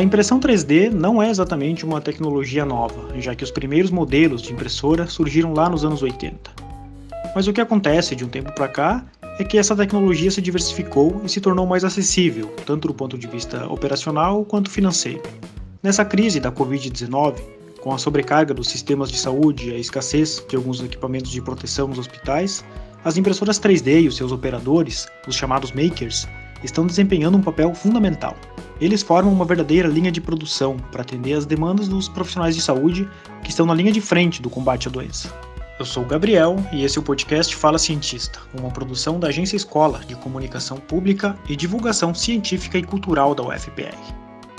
A impressão 3D não é exatamente uma tecnologia nova, já que os primeiros modelos de impressora surgiram lá nos anos 80. Mas o que acontece de um tempo para cá é que essa tecnologia se diversificou e se tornou mais acessível, tanto do ponto de vista operacional quanto financeiro. Nessa crise da Covid-19, com a sobrecarga dos sistemas de saúde e a escassez de alguns equipamentos de proteção nos hospitais, as impressoras 3D e os seus operadores, os chamados makers, estão desempenhando um papel fundamental. Eles formam uma verdadeira linha de produção para atender às demandas dos profissionais de saúde que estão na linha de frente do combate à doença. Eu sou o Gabriel e esse é o podcast Fala Cientista, uma produção da Agência Escola de Comunicação Pública e Divulgação Científica e Cultural da UFPR.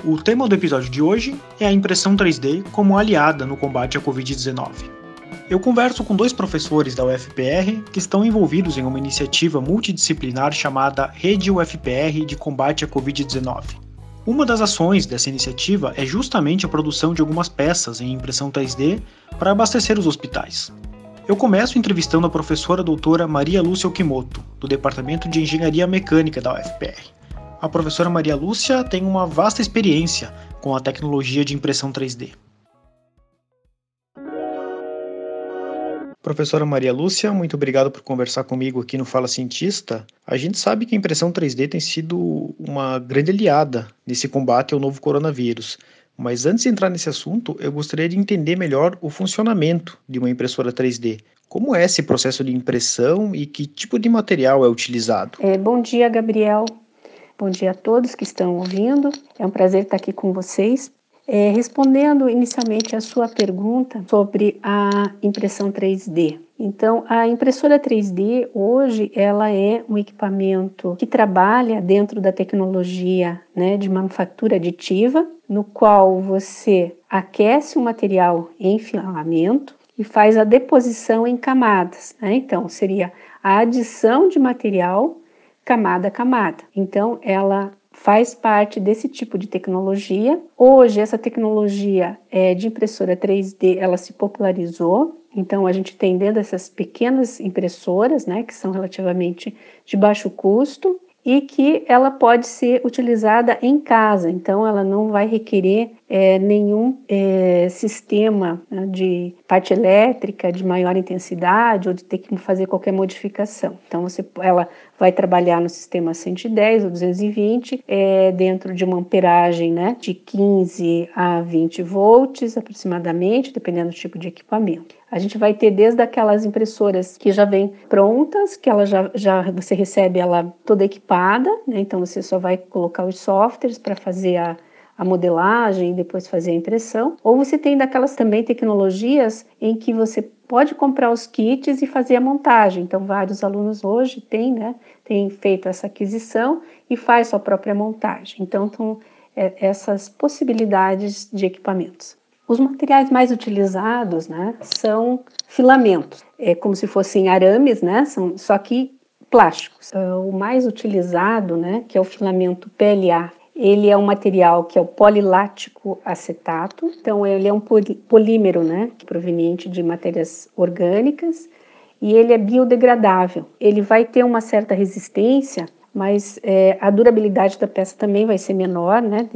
O tema do episódio de hoje é a impressão 3D como aliada no combate à Covid-19. Eu converso com dois professores da UFPR que estão envolvidos em uma iniciativa multidisciplinar chamada Rede UFPR de Combate à Covid-19. Uma das ações dessa iniciativa é justamente a produção de algumas peças em impressão 3D para abastecer os hospitais. Eu começo entrevistando a professora doutora Maria Lúcia Okimoto, do Departamento de Engenharia Mecânica da UFPR. A professora Maria Lúcia tem uma vasta experiência com a tecnologia de impressão 3D. Professora Maria Lúcia, muito obrigado por conversar comigo aqui no Fala Cientista. A gente sabe que a impressão 3D tem sido uma grande aliada nesse combate ao novo coronavírus. Mas antes de entrar nesse assunto, eu gostaria de entender melhor o funcionamento de uma impressora 3D. Como é esse processo de impressão e que tipo de material é utilizado? É, bom dia, Gabriel. Bom dia a todos que estão ouvindo. É um prazer estar aqui com vocês. É, respondendo inicialmente a sua pergunta sobre a impressão 3D. Então, a impressora 3D hoje ela é um equipamento que trabalha dentro da tecnologia né, de manufatura aditiva, no qual você aquece o material em filamento e faz a deposição em camadas. Né? Então, seria a adição de material camada a camada. Então, ela faz parte desse tipo de tecnologia. Hoje essa tecnologia é, de impressora 3D ela se popularizou. Então a gente tem dentro dessas pequenas impressoras, né, que são relativamente de baixo custo e que ela pode ser utilizada em casa. Então ela não vai requerer é, nenhum é, sistema né, de parte elétrica de maior intensidade ou de ter que fazer qualquer modificação. Então você, ela vai trabalhar no sistema 110 ou 220, é, dentro de uma amperagem né, de 15 a 20 volts aproximadamente, dependendo do tipo de equipamento. A gente vai ter desde aquelas impressoras que já vêm prontas, que ela já, já você recebe ela toda equipada, né, então você só vai colocar os softwares para fazer a a modelagem e depois fazer a impressão, ou você tem daquelas também tecnologias em que você pode comprar os kits e fazer a montagem. Então, vários alunos hoje têm, né, têm feito essa aquisição e faz sua própria montagem. Então, estão é, essas possibilidades de equipamentos. Os materiais mais utilizados, né, são filamentos, é como se fossem arames, né, são, só que plásticos. Uh, o mais utilizado, né, que é o filamento PLA ele é um material que é o polilático acetato, então ele é um polímero, né, proveniente de matérias orgânicas e ele é biodegradável. Ele vai ter uma certa resistência, mas é, a durabilidade da peça também vai ser menor, né,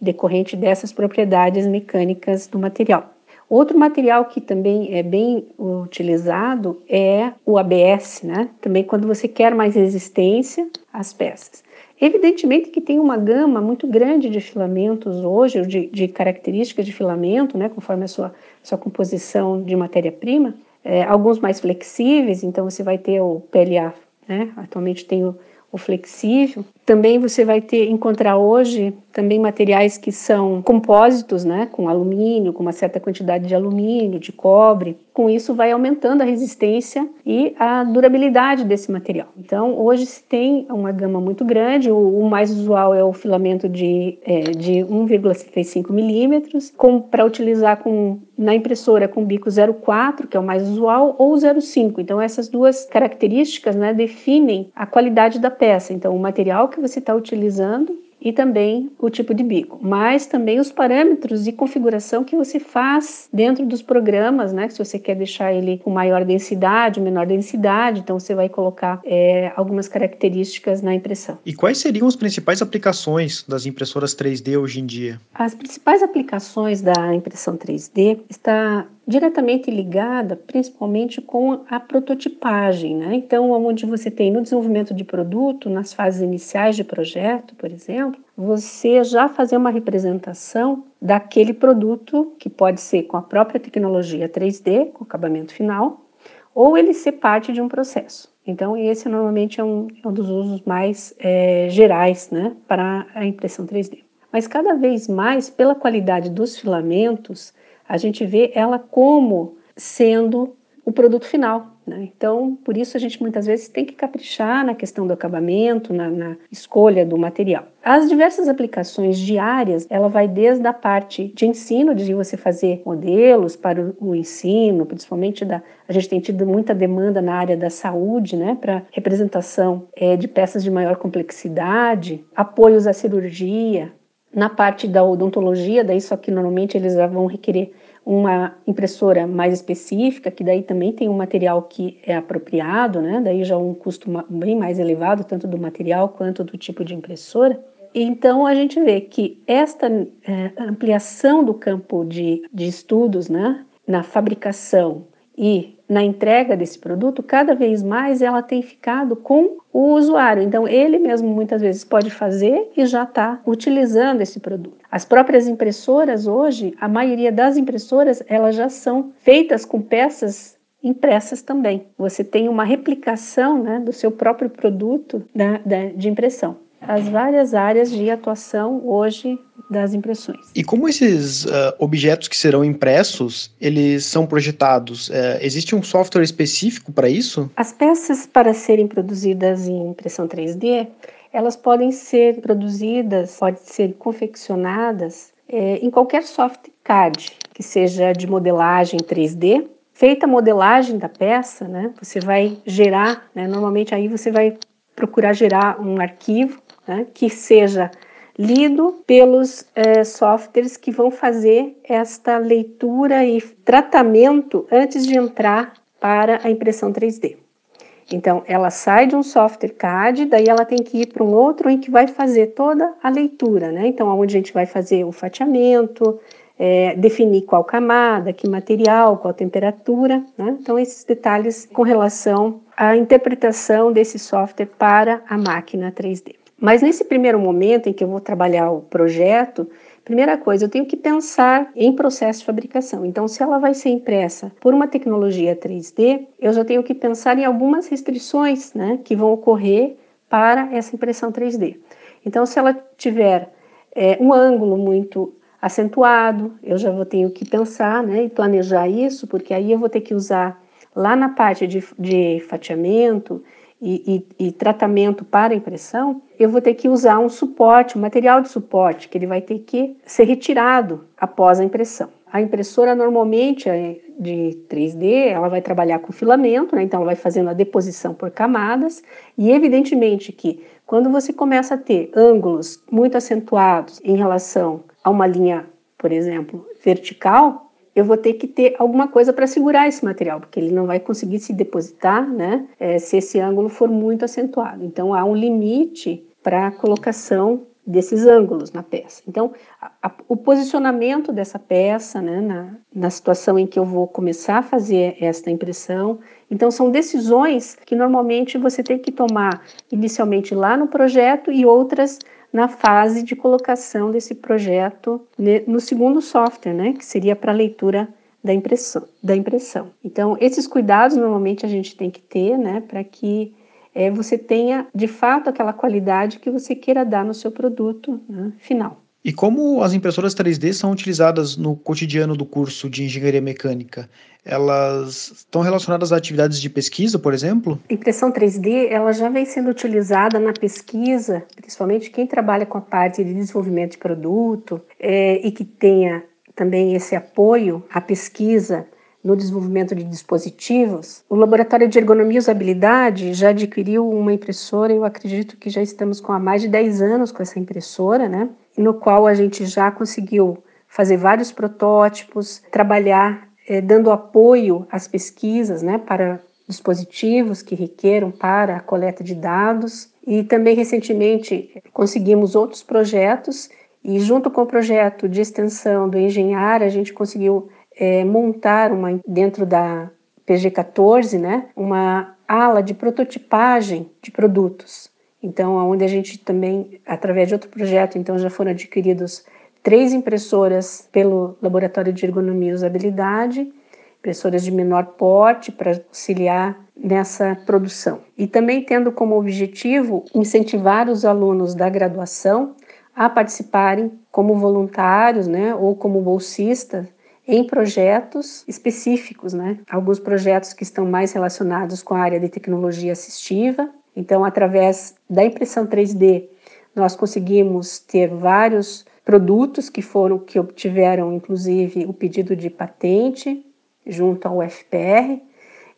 decorrente dessas propriedades mecânicas do material. Outro material que também é bem utilizado é o ABS, né? Também quando você quer mais resistência às peças. Evidentemente que tem uma gama muito grande de filamentos hoje, de, de características de filamento, né, conforme a sua, sua composição de matéria-prima, é, alguns mais flexíveis, então você vai ter o PLA, né, atualmente tem o, o flexível. Também você vai ter encontrar hoje também materiais que são compósitos, né, com alumínio, com uma certa quantidade de alumínio, de cobre. Com isso vai aumentando a resistência e a durabilidade desse material. Então hoje se tem uma gama muito grande. O, o mais usual é o filamento de, é, de 1,75 milímetros, para utilizar com na impressora com bico 04, que é o mais usual, ou 05. Então essas duas características né, definem a qualidade da peça. Então o material que você está utilizando e também o tipo de bico, mas também os parâmetros de configuração que você faz dentro dos programas, né? Se você quer deixar ele com maior densidade, menor densidade, então você vai colocar é, algumas características na impressão. E quais seriam as principais aplicações das impressoras 3D hoje em dia? As principais aplicações da impressão 3D está diretamente ligada principalmente com a prototipagem, né? Então, onde você tem no desenvolvimento de produto, nas fases iniciais de projeto, por exemplo, você já fazer uma representação daquele produto que pode ser com a própria tecnologia 3D, com acabamento final, ou ele ser parte de um processo. Então, esse normalmente é um, é um dos usos mais é, gerais né, para a impressão 3D. Mas cada vez mais, pela qualidade dos filamentos, a gente vê ela como sendo o produto final. Né? Então, por isso a gente muitas vezes tem que caprichar na questão do acabamento, na, na, escolha do material. As diversas aplicações diárias, ela vai desde a parte de ensino, de você fazer modelos para o, ensino, principalmente da, a gente tem tido muita demanda na área da saúde, né, para representação é, de peças de maior complexidade, apoios à cirurgia, na parte da odontologia, daí só que normalmente eles já vão requerer uma impressora mais específica, que daí também tem um material que é apropriado, né? Daí já um custo bem mais elevado, tanto do material quanto do tipo de impressora. Então a gente vê que esta é, ampliação do campo de, de estudos, né, na fabricação e na entrega desse produto, cada vez mais ela tem ficado com o usuário. Então, ele mesmo muitas vezes pode fazer e já está utilizando esse produto. As próprias impressoras hoje, a maioria das impressoras, elas já são feitas com peças impressas também. Você tem uma replicação né, do seu próprio produto da, da, de impressão as várias áreas de atuação hoje das impressões. E como esses uh, objetos que serão impressos, eles são projetados? Uh, existe um software específico para isso? As peças para serem produzidas em impressão 3D, elas podem ser produzidas, podem ser confeccionadas é, em qualquer software CAD, que seja de modelagem 3D. Feita a modelagem da peça, né, você vai gerar, né, normalmente aí você vai procurar gerar um arquivo né, que seja lido pelos é, softwares que vão fazer esta leitura e tratamento antes de entrar para a impressão 3D. Então, ela sai de um software CAD, daí ela tem que ir para um outro em que vai fazer toda a leitura, né? Então, onde a gente vai fazer o fatiamento, é, definir qual camada, que material, qual temperatura, né? Então, esses detalhes com relação à interpretação desse software para a máquina 3D. Mas nesse primeiro momento em que eu vou trabalhar o projeto, primeira coisa, eu tenho que pensar em processo de fabricação. Então, se ela vai ser impressa por uma tecnologia 3D, eu já tenho que pensar em algumas restrições né, que vão ocorrer para essa impressão 3D. Então, se ela tiver é, um ângulo muito acentuado, eu já vou ter que pensar né, e planejar isso, porque aí eu vou ter que usar lá na parte de, de fatiamento e, e, e, tratamento para impressão, eu vou ter que usar um suporte, um material de suporte, que ele vai ter que ser retirado após a impressão. A impressora normalmente é de 3D, ela vai trabalhar com filamento, né? então ela vai fazendo a deposição por camadas, e evidentemente que quando você começa a ter ângulos muito acentuados em relação a uma linha, por exemplo, vertical, eu vou ter que ter alguma coisa para segurar esse material, porque ele não vai conseguir se depositar, né, é, se esse ângulo for muito acentuado. Então, há um limite para a colocação desses ângulos na peça. Então, a, a, o posicionamento dessa peça, né, na, na situação em que eu vou começar a fazer esta impressão, então são decisões que normalmente você tem que tomar inicialmente lá no projeto e outras na fase de colocação desse projeto no segundo software, né, que seria para leitura da impressão, da impressão. Então, esses cuidados normalmente a gente tem que ter, né, para que é, você tenha de fato aquela qualidade que você queira dar no seu produto né, final. E como as impressoras 3D são utilizadas no cotidiano do curso de engenharia mecânica? Elas estão relacionadas a atividades de pesquisa, por exemplo? Impressão 3D, ela já vem sendo utilizada na pesquisa, principalmente quem trabalha com a parte de desenvolvimento de produto é, e que tenha também esse apoio à pesquisa no desenvolvimento de dispositivos, o Laboratório de Ergonomia e Usabilidade já adquiriu uma impressora, eu acredito que já estamos com há mais de 10 anos com essa impressora, né? No qual a gente já conseguiu fazer vários protótipos, trabalhar eh, dando apoio às pesquisas, né, para dispositivos que requeram para a coleta de dados e também recentemente conseguimos outros projetos e junto com o projeto de extensão do Engenhar a gente conseguiu é, montar uma dentro da PG14, né, uma ala de prototipagem de produtos. Então, onde a gente também, através de outro projeto, então já foram adquiridos três impressoras pelo Laboratório de Ergonomia e Usabilidade, impressoras de menor porte para auxiliar nessa produção. E também tendo como objetivo incentivar os alunos da graduação a participarem como voluntários, né, ou como bolsistas em projetos específicos, né? Alguns projetos que estão mais relacionados com a área de tecnologia assistiva. Então, através da impressão 3D, nós conseguimos ter vários produtos que foram que obtiveram inclusive o pedido de patente junto ao FPR.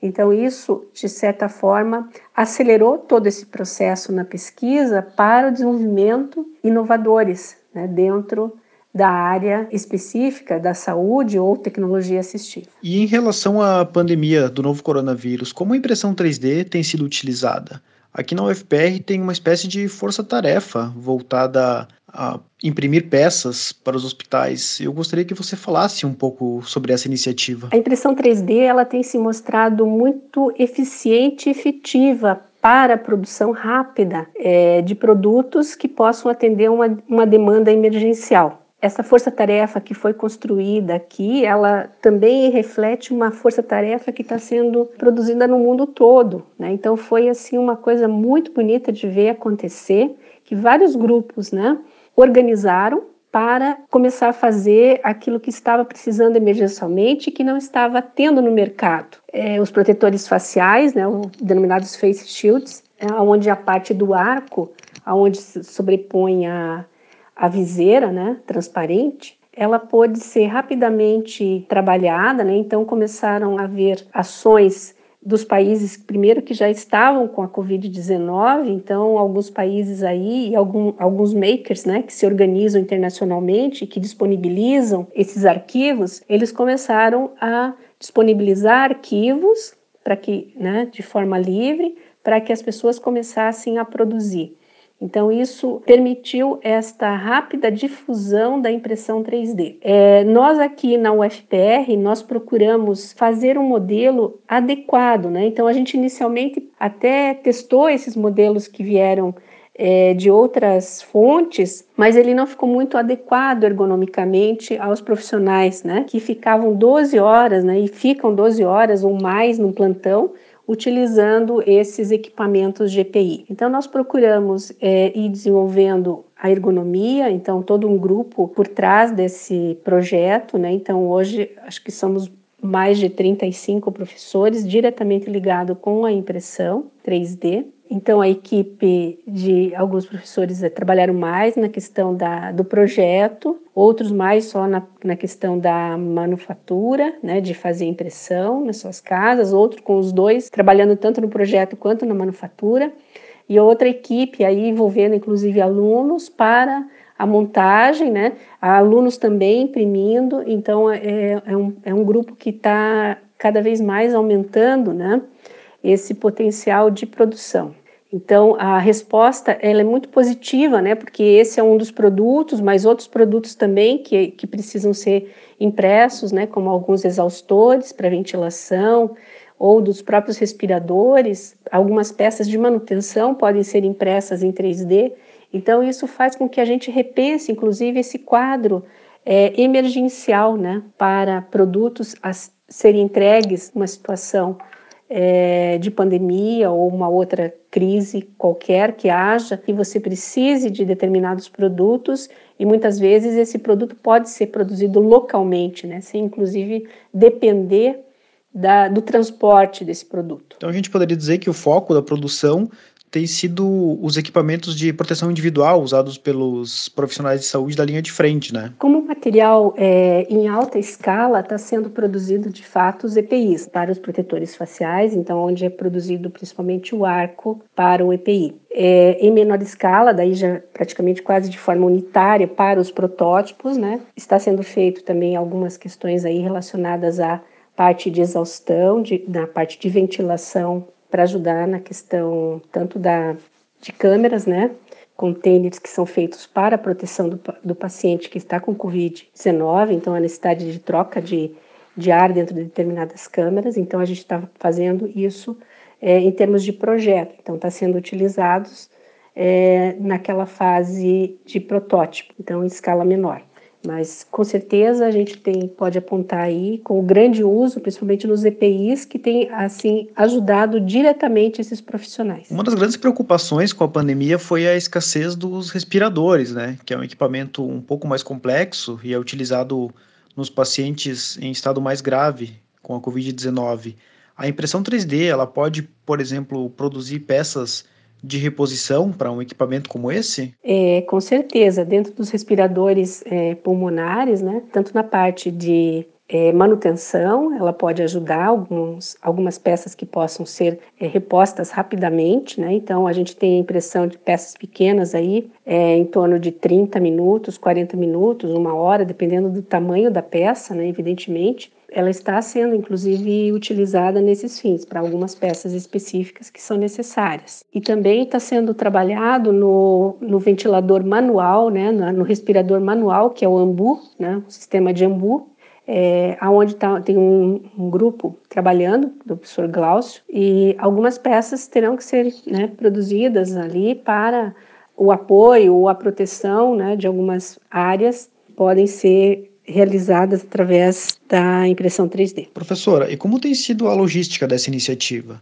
Então isso, de certa forma, acelerou todo esse processo na pesquisa para o desenvolvimento inovadores né, dentro da área específica da saúde ou tecnologia assistiva. E em relação à pandemia do novo coronavírus, como a impressão 3D tem sido utilizada? Aqui na UFPR tem uma espécie de força-tarefa voltada a imprimir peças para os hospitais. Eu gostaria que você falasse um pouco sobre essa iniciativa. A impressão 3D ela tem se mostrado muito eficiente e efetiva para a produção rápida é, de produtos que possam atender uma, uma demanda emergencial essa força-tarefa que foi construída aqui, ela também reflete uma força-tarefa que está sendo produzida no mundo todo. Né? Então foi assim uma coisa muito bonita de ver acontecer, que vários grupos, né, organizaram para começar a fazer aquilo que estava precisando emergencialmente e que não estava tendo no mercado. É, os protetores faciais, né, os denominados face shields, é, onde a parte do arco, aonde se sobrepõe a a viseira, né, transparente, ela pôde ser rapidamente trabalhada, né? Então começaram a haver ações dos países primeiro que já estavam com a Covid-19, então alguns países aí e algum, alguns makers, né, que se organizam internacionalmente, que disponibilizam esses arquivos, eles começaram a disponibilizar arquivos para que, né, de forma livre, para que as pessoas começassem a produzir. Então, isso permitiu esta rápida difusão da impressão 3D. É, nós aqui na UFPR, nós procuramos fazer um modelo adequado, né? Então, a gente inicialmente até testou esses modelos que vieram é, de outras fontes, mas ele não ficou muito adequado ergonomicamente aos profissionais, né? Que ficavam 12 horas, né? E ficam 12 horas ou mais no plantão, utilizando esses equipamentos GPI. Então, nós procuramos é, ir desenvolvendo a ergonomia, então, todo um grupo por trás desse projeto, né? Então, hoje, acho que somos mais de 35 professores diretamente ligados com a impressão 3D. Então, a equipe de alguns professores eh, trabalharam mais na questão da, do projeto, outros mais só na, na questão da manufatura, né, de fazer impressão nas suas casas, outro com os dois, trabalhando tanto no projeto quanto na manufatura, e outra equipe aí envolvendo inclusive alunos para a montagem, né, alunos também imprimindo, então é, é, um, é um grupo que está cada vez mais aumentando, né, esse potencial de produção. Então, a resposta ela é muito positiva, né? Porque esse é um dos produtos, mas outros produtos também que, que precisam ser impressos, né? Como alguns exaustores para ventilação ou dos próprios respiradores. Algumas peças de manutenção podem ser impressas em 3D. Então, isso faz com que a gente repense, inclusive, esse quadro é, emergencial, né? Para produtos a serem entregues numa situação é, de pandemia ou uma outra crise qualquer que haja, que você precise de determinados produtos e muitas vezes esse produto pode ser produzido localmente, né, sem inclusive depender da, do transporte desse produto. Então a gente poderia dizer que o foco da produção tem sido os equipamentos de proteção individual usados pelos profissionais de saúde da linha de frente, né? Como material é, em alta escala, está sendo produzido de fato os EPIs para os protetores faciais, então onde é produzido principalmente o arco para o EPI. É, em menor escala, daí já praticamente quase de forma unitária para os protótipos, né? Está sendo feito também algumas questões aí relacionadas à parte de exaustão, de, na parte de ventilação para ajudar na questão tanto da, de câmeras, né? Containers que são feitos para a proteção do, do paciente que está com Covid-19, então a necessidade de troca de, de ar dentro de determinadas câmeras. Então a gente está fazendo isso é, em termos de projeto. Então está sendo utilizados é, naquela fase de protótipo, então em escala menor. Mas com certeza a gente tem, pode apontar aí com o grande uso, principalmente nos EPIs, que tem assim ajudado diretamente esses profissionais. Uma das grandes preocupações com a pandemia foi a escassez dos respiradores, né? Que é um equipamento um pouco mais complexo e é utilizado nos pacientes em estado mais grave com a Covid-19. A impressão 3D, ela pode, por exemplo, produzir peças de reposição para um equipamento como esse? É, com certeza, dentro dos respiradores é, pulmonares, né, tanto na parte de é, manutenção, ela pode ajudar alguns, algumas peças que possam ser é, repostas rapidamente, né? Então a gente tem a impressão de peças pequenas aí, é, em torno de 30 minutos, 40 minutos, uma hora, dependendo do tamanho da peça, né? Evidentemente ela está sendo inclusive utilizada nesses fins, para algumas peças específicas que são necessárias. E também está sendo trabalhado no, no ventilador manual, né, no, respirador manual, que é o AMBU, né, o sistema de AMBU, é, onde tá, tem um, um, grupo trabalhando, do professor Glaucio, e algumas peças terão que ser né, produzidas ali para o apoio ou a proteção né, de algumas áreas podem ser realizadas através da impressão 3D. Professora, e como tem sido a logística dessa iniciativa?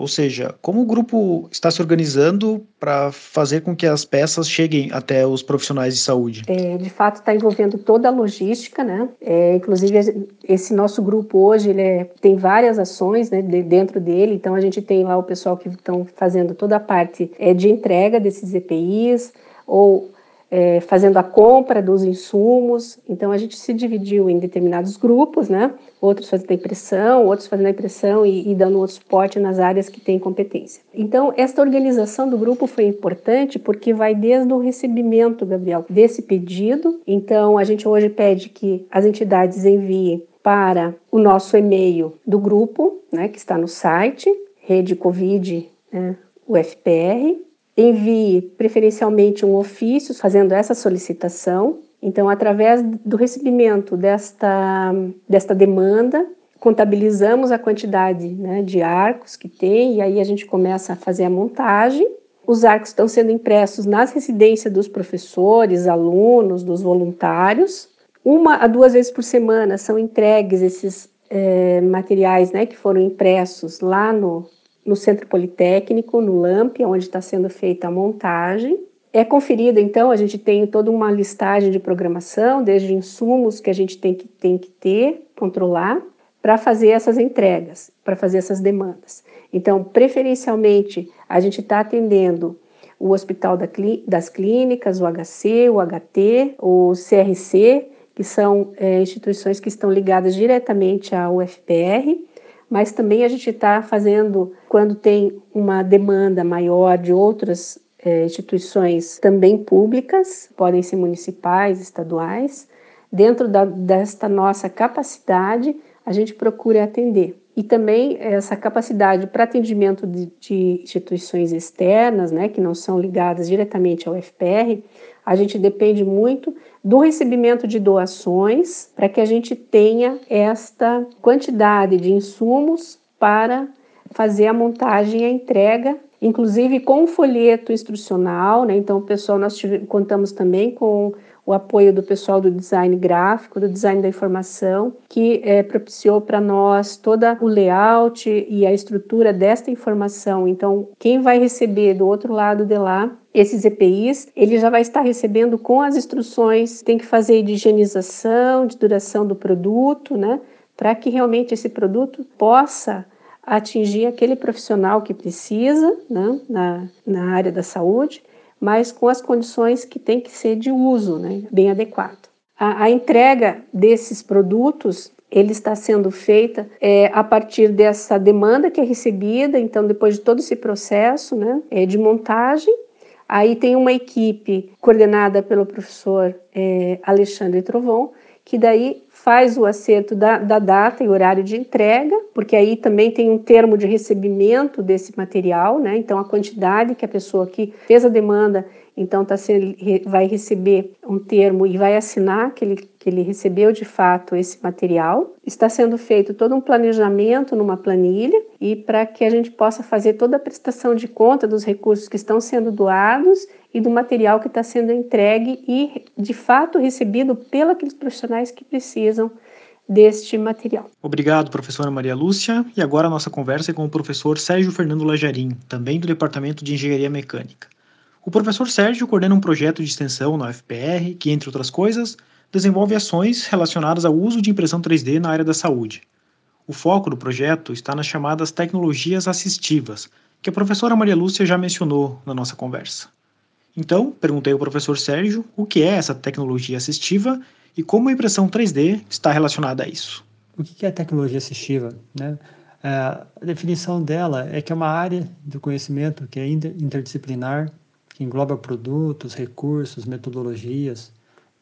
Ou seja, como o grupo está se organizando para fazer com que as peças cheguem até os profissionais de saúde? É, de fato, está envolvendo toda a logística, né? É, inclusive, esse nosso grupo hoje ele é, tem várias ações né, de, dentro dele. Então, a gente tem lá o pessoal que estão fazendo toda a parte é, de entrega desses EPIs ou é, fazendo a compra dos insumos. Então a gente se dividiu em determinados grupos, né? Outros fazendo a impressão, outros fazendo a impressão e, e dando outro suporte nas áreas que têm competência. Então esta organização do grupo foi importante porque vai desde o recebimento, Gabriel, desse pedido. Então a gente hoje pede que as entidades enviem para o nosso e-mail do grupo, né, que está no site, Rede Covid, né, UFPR, envie preferencialmente um ofício fazendo essa solicitação. Então, através do recebimento desta, desta demanda, contabilizamos a quantidade né, de arcos que tem e aí a gente começa a fazer a montagem. Os arcos estão sendo impressos nas residências dos professores, alunos, dos voluntários. Uma a duas vezes por semana são entregues esses é, materiais né, que foram impressos lá no, no Centro Politécnico, no LAMP, onde está sendo feita a montagem. É conferida, então, a gente tem toda uma listagem de programação, desde insumos que a gente tem que, tem que ter, controlar, para fazer essas entregas, para fazer essas demandas. Então, preferencialmente, a gente está atendendo o Hospital das Clínicas, o HC, o HT, o CRC, que são é, instituições que estão ligadas diretamente à UFPR, mas também a gente está fazendo, quando tem uma demanda maior de outras é, instituições também públicas, podem ser municipais, estaduais, dentro da, desta nossa capacidade, a gente procura atender. E também essa capacidade para atendimento de, de, instituições externas, né, que não são ligadas diretamente ao FPR, a gente depende muito do recebimento de doações para que a gente tenha esta quantidade de insumos para fazer a montagem e a entrega, inclusive com um folheto instrucional, né? Então, o pessoal, nós tivemos, contamos também com o apoio do pessoal do design gráfico, do design da informação, que é, propiciou para nós todo o layout e a estrutura desta informação. Então, quem vai receber do outro lado de lá esses EPIs, ele já vai estar recebendo com as instruções, tem que fazer de higienização, de duração do produto, né? Para que realmente esse produto possa atingir aquele profissional que precisa né, na, na área da saúde, mas com as condições que tem que ser de uso né, bem adequado. A, a entrega desses produtos ele está sendo feita é, a partir dessa demanda que é recebida, então depois de todo esse processo né, é, de montagem, aí tem uma equipe coordenada pelo professor é, Alexandre Trovon, que daí faz o acerto da, da, data e horário de entrega, porque aí também tem um termo de recebimento desse material, né? Então a quantidade que a pessoa que fez a demanda então tá sendo, vai receber um termo e vai assinar que ele, que ele recebeu de fato esse material. Está sendo feito todo um planejamento numa planilha e para que a gente possa fazer toda a prestação de conta dos recursos que estão sendo doados e do material que está sendo entregue e de fato recebido pelos profissionais que precisam deste material. Obrigado, professora Maria Lúcia. E agora a nossa conversa é com o professor Sérgio Fernando Lajarim, também do Departamento de Engenharia Mecânica. O professor Sérgio coordena um projeto de extensão na UFPR que, entre outras coisas, desenvolve ações relacionadas ao uso de impressão 3D na área da saúde. O foco do projeto está nas chamadas tecnologias assistivas, que a professora Maria Lúcia já mencionou na nossa conversa. Então, perguntei ao professor Sérgio o que é essa tecnologia assistiva e como a impressão 3D está relacionada a isso. O que é tecnologia assistiva? Né? É, a definição dela é que é uma área do conhecimento que é interdisciplinar, que engloba produtos, recursos, metodologias,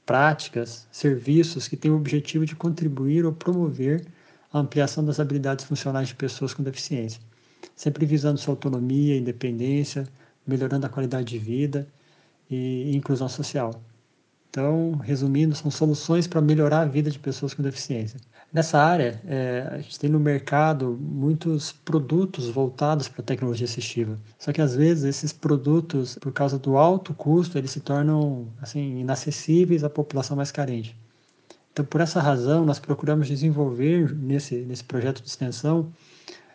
práticas, serviços que têm o objetivo de contribuir ou promover a ampliação das habilidades funcionais de pessoas com deficiência, sempre visando sua autonomia, independência, melhorando a qualidade de vida e inclusão social. Então, resumindo, são soluções para melhorar a vida de pessoas com deficiência. Nessa área, é, a gente tem no mercado muitos produtos voltados para a tecnologia assistiva. Só que às vezes esses produtos, por causa do alto custo, eles se tornam assim inacessíveis à população mais carente. Então, por essa razão, nós procuramos desenvolver nesse, nesse projeto de extensão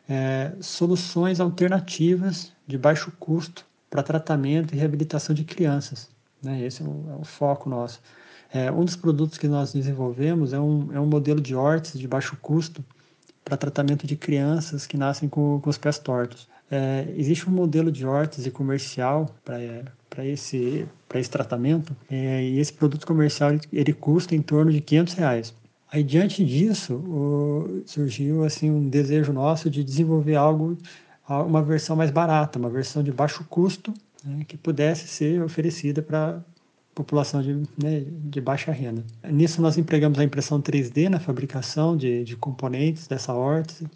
é, soluções alternativas de baixo custo para tratamento e reabilitação de crianças. Né? Esse é o, é o foco nosso. É, um dos produtos que nós desenvolvemos é um, é um modelo de órtese de baixo custo para tratamento de crianças que nascem com, com os pés tortos. É, existe um modelo de órtese comercial para esse, esse tratamento é, e esse produto comercial ele, ele, custa em torno de 500 reais. Aí, diante disso, o, surgiu assim um desejo nosso de desenvolver algo, uma versão mais barata, uma versão de baixo custo, né, que pudesse ser oferecida para população de, né, de baixa renda. Nisso nós empregamos a impressão 3D na fabricação de, de componentes dessa órtese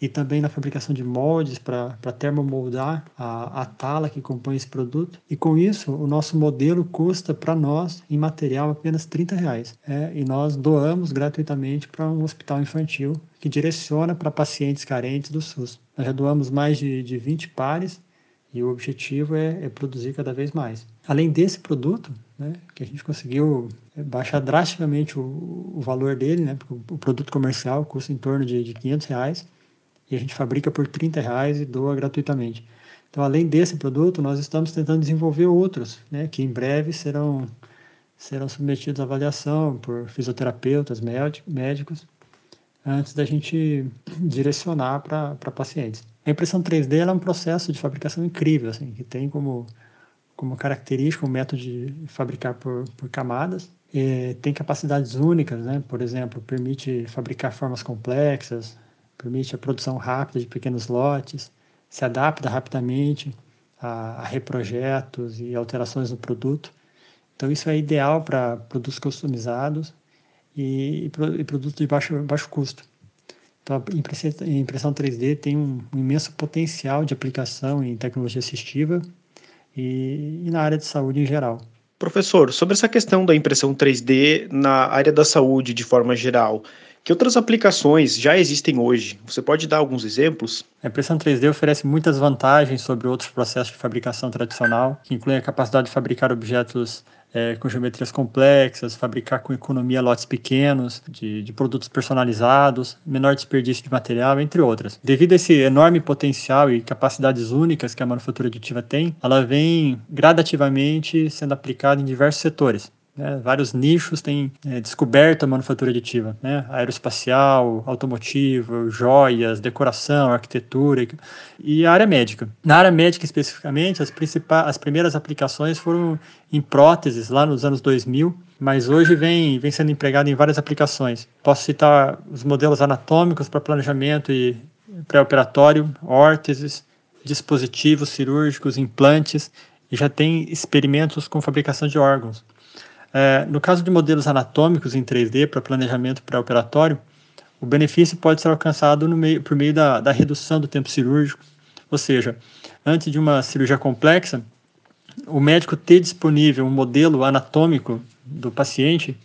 e também na fabricação de moldes para termomoldar a, a tala que compõe esse produto. E com isso, o nosso modelo custa para nós, em material, apenas 30 reais. É, e nós doamos gratuitamente para um hospital infantil que direciona para pacientes carentes do SUS. Nós já doamos mais de, de 20 pares e o objetivo é, é produzir cada vez mais. Além desse produto, né, que a gente conseguiu é, baixar drasticamente o, o valor dele, né, porque o, produto comercial custa em torno de, de 500 reais e a gente fabrica por 30 reais e doa gratuitamente. Então, além desse produto, nós estamos tentando desenvolver outros, né, que em breve serão, serão submetidos à avaliação por fisioterapeutas, médicos, antes da gente direcionar para pacientes. A impressão 3D é um processo de fabricação incrível, assim, que tem como como característica um método de fabricar por, por camadas. E tem capacidades únicas, né? por exemplo, permite fabricar formas complexas, permite a produção rápida de pequenos lotes, se adapta rapidamente a, a reprojetos e alterações no produto. Então, isso é ideal para produtos customizados e, e, e, produtos de baixo, baixo custo. Então, a impressão 3D tem um, imenso potencial de aplicação em tecnologia assistiva e, e na área de saúde em geral. Professor, sobre essa questão da impressão 3D na área da saúde de forma geral, que outras aplicações já existem hoje? Você pode dar alguns exemplos? A impressão 3D oferece muitas vantagens sobre outros processos de fabricação tradicional, que incluem a capacidade de fabricar objetos é, com geometrias complexas, fabricar com economia lotes pequenos, de, de, produtos personalizados, menor desperdício de material, entre outras. Devido a esse enorme potencial e capacidades únicas que a manufatura aditiva tem, ela vem gradativamente sendo aplicada em diversos setores. Né? Vários nichos têm é, descoberto a manufatura aditiva, né? aeroespacial, automotivo, joias, decoração, arquitetura e a área médica. Na área médica especificamente, as, principais, as primeiras aplicações foram em próteses lá nos anos 2000, mas hoje vem, vem sendo empregado em várias aplicações. Posso citar os modelos anatômicos para planejamento e pré-operatório, órteses, dispositivos cirúrgicos, implantes, e já tem experimentos com fabricação de órgãos. É, no caso de modelos anatômicos em 3D para planejamento pré-operatório, o benefício pode ser alcançado meio, por meio da, da redução do tempo cirúrgico, ou seja, antes de uma cirurgia complexa, o médico ter disponível um modelo anatômico do paciente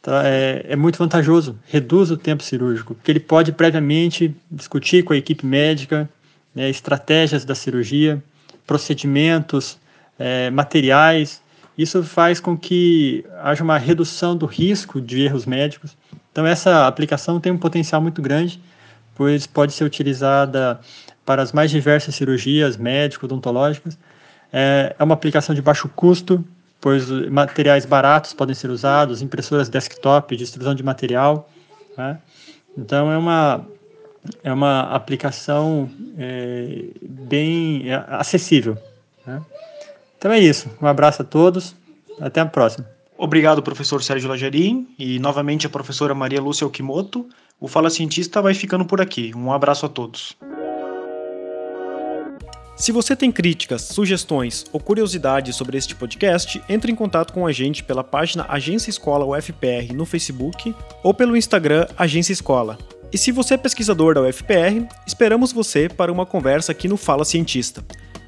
tá, é, é, muito vantajoso, reduz o tempo cirúrgico, porque ele pode previamente discutir com a equipe médica né, estratégias da cirurgia, procedimentos, é, materiais, isso faz com que haja uma redução do risco de erros médicos. Então, essa aplicação tem um potencial muito grande, pois pode ser utilizada para as mais diversas cirurgias médico-odontológicas. É, é uma aplicação de baixo custo, pois materiais baratos podem ser usados, impressoras desktop, distribuição de material. Né? Então, é uma, é uma aplicação é, bem é, acessível. Né? Então é isso. Um abraço a todos. Até a próxima. Obrigado, professor Sérgio Lajarim, e novamente a professora Maria Lúcia Okimoto. O Fala Cientista vai ficando por aqui. Um abraço a todos. Se você tem críticas, sugestões ou curiosidades sobre este podcast, entre em contato com a gente pela página Agência Escola UFPR no Facebook ou pelo Instagram Agência Escola. E se você é pesquisador da UFPR, esperamos você para uma conversa aqui no Fala Cientista.